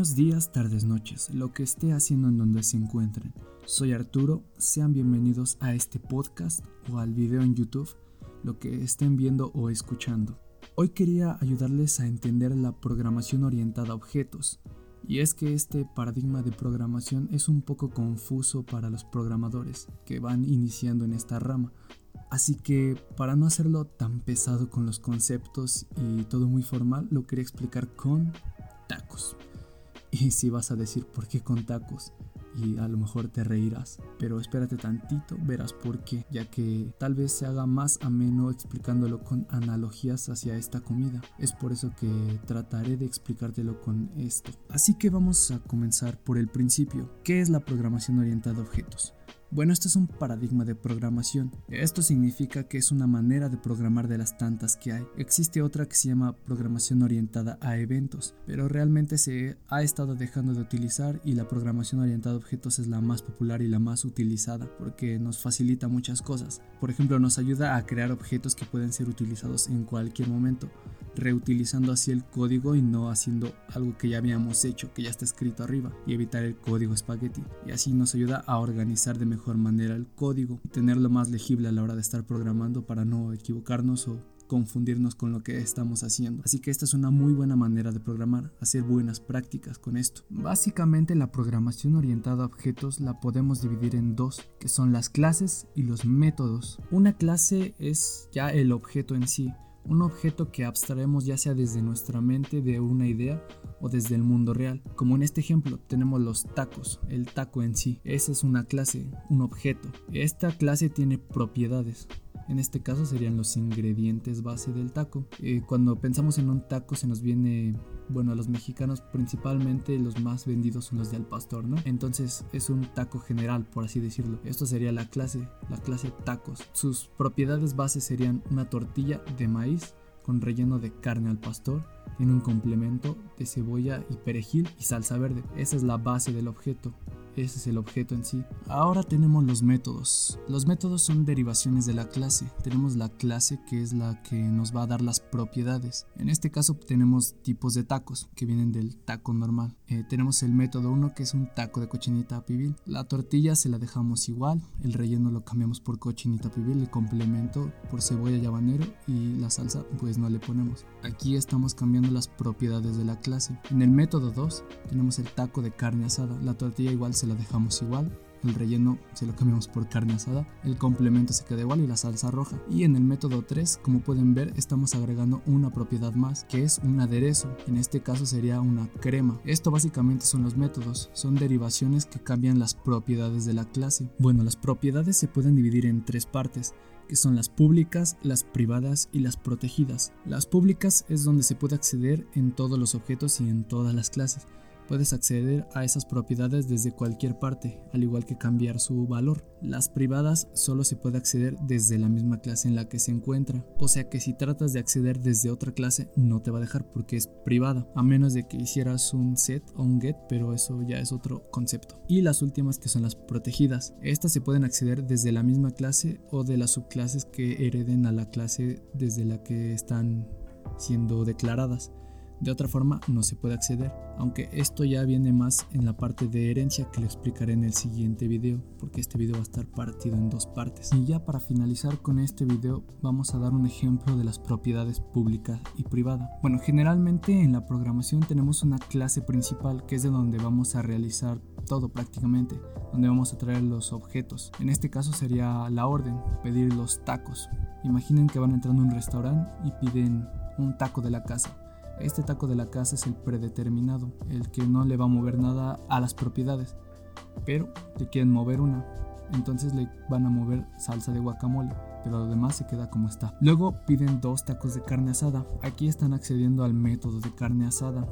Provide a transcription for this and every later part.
Buenos días, tardes, noches, lo que esté haciendo en donde se encuentren. Soy Arturo, sean bienvenidos a este podcast o al video en YouTube, lo que estén viendo o escuchando. Hoy quería ayudarles a entender la programación orientada a objetos, y es que este paradigma de programación es un poco confuso para los programadores que van iniciando en esta rama. Así que para no hacerlo tan pesado con los conceptos y todo muy formal, lo quería explicar con tacos. Y si vas a decir por qué con tacos, y a lo mejor te reirás, pero espérate tantito, verás por qué, ya que tal vez se haga más ameno explicándolo con analogías hacia esta comida. Es por eso que trataré de explicártelo con esto. Así que vamos a comenzar por el principio. ¿Qué es la programación orientada a objetos? Bueno, esto es un paradigma de programación. Esto significa que es una manera de programar de las tantas que hay. Existe otra que se llama programación orientada a eventos, pero realmente se ha estado dejando de utilizar y la programación orientada a objetos es la más popular y la más utilizada porque nos facilita muchas cosas. Por ejemplo, nos ayuda a crear objetos que pueden ser utilizados en cualquier momento reutilizando así el código y no haciendo algo que ya habíamos hecho, que ya está escrito arriba, y evitar el código espagueti. Y así nos ayuda a organizar de mejor manera el código y tenerlo más legible a la hora de estar programando para no equivocarnos o confundirnos con lo que estamos haciendo. Así que esta es una muy buena manera de programar, hacer buenas prácticas con esto. Básicamente la programación orientada a objetos la podemos dividir en dos, que son las clases y los métodos. Una clase es ya el objeto en sí, un objeto que abstraemos ya sea desde nuestra mente de una idea o desde el mundo real. Como en este ejemplo tenemos los tacos, el taco en sí. Esa es una clase, un objeto. Esta clase tiene propiedades. En este caso serían los ingredientes base del taco. Eh, cuando pensamos en un taco se nos viene, bueno, a los mexicanos principalmente los más vendidos son los de al pastor, ¿no? Entonces es un taco general, por así decirlo. Esto sería la clase, la clase tacos. Sus propiedades base serían una tortilla de maíz con relleno de carne al pastor, tiene un complemento de cebolla y perejil y salsa verde. Esa es la base del objeto. Ese es el objeto en sí. Ahora tenemos los métodos. Los métodos son derivaciones de la clase. Tenemos la clase que es la que nos va a dar las propiedades. En este caso tenemos tipos de tacos que vienen del taco normal. Eh, tenemos el método 1 que es un taco de cochinita pibil. La tortilla se la dejamos igual. El relleno lo cambiamos por cochinita pibil. El complemento por cebolla y habanero. Y la salsa pues no le ponemos. Aquí estamos cambiando las propiedades de la clase. En el método 2 tenemos el taco de carne asada. La tortilla igual se la dejamos igual. El relleno se lo cambiamos por carne asada, el complemento se queda igual y la salsa roja. Y en el método 3, como pueden ver, estamos agregando una propiedad más, que es un aderezo. En este caso sería una crema. Esto básicamente son los métodos, son derivaciones que cambian las propiedades de la clase. Bueno, las propiedades se pueden dividir en tres partes que son las públicas, las privadas y las protegidas. Las públicas es donde se puede acceder en todos los objetos y en todas las clases. Puedes acceder a esas propiedades desde cualquier parte, al igual que cambiar su valor. Las privadas solo se puede acceder desde la misma clase en la que se encuentra, o sea que si tratas de acceder desde otra clase no te va a dejar porque es privada, a menos de que hicieras un set o un get, pero eso ya es otro concepto. Y las últimas que son las protegidas. Estas se pueden acceder desde la misma clase o de las subclases que hereden a la clase desde la que están siendo declaradas. De otra forma no se puede acceder, aunque esto ya viene más en la parte de herencia que lo explicaré en el siguiente video, porque este video va a estar partido en dos partes. Y ya para finalizar con este video vamos a dar un ejemplo de las propiedades pública y privada. Bueno, generalmente en la programación tenemos una clase principal que es de donde vamos a realizar todo prácticamente, donde vamos a traer los objetos. En este caso sería la orden, pedir los tacos. Imaginen que van entrando a un restaurante y piden un taco de la casa este taco de la casa es el predeterminado, el que no le va a mover nada a las propiedades, pero le quieren mover una, entonces le van a mover salsa de guacamole, pero lo demás se queda como está. Luego piden dos tacos de carne asada, aquí están accediendo al método de carne asada,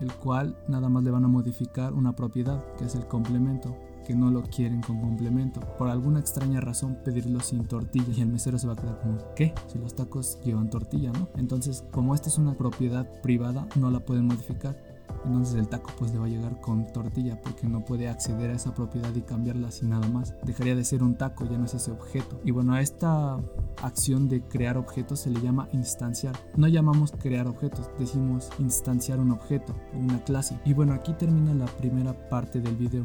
el cual nada más le van a modificar una propiedad, que es el complemento que no lo quieren con complemento. Por alguna extraña razón pedirlo sin tortilla y el mesero se va a quedar como, ¿qué? Si los tacos llevan tortilla, ¿no? Entonces, como esta es una propiedad privada, no la pueden modificar. entonces el taco pues le va a llegar con tortilla porque no puede acceder a esa propiedad y cambiarla sin nada más. Dejaría de ser un taco, ya no es ese objeto. Y bueno, a esta acción de crear objetos se le llama instanciar. No llamamos crear objetos, decimos instanciar un objeto o una clase. Y bueno, aquí termina la primera parte del video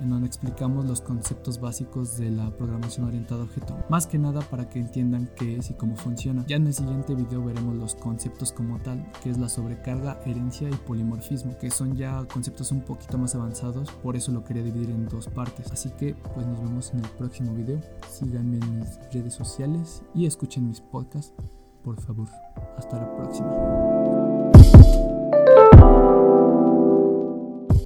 en donde explicamos los conceptos básicos de la programación orientada a objeto, más que nada para que entiendan qué es y cómo funciona. Ya en el siguiente video veremos los conceptos como tal, que es la sobrecarga, herencia y polimorfismo, que son ya conceptos un poquito más avanzados, por eso lo quería dividir en dos partes. Así que pues nos vemos en el próximo video, síganme en mis redes sociales y escuchen mis podcasts, por favor. Hasta la próxima.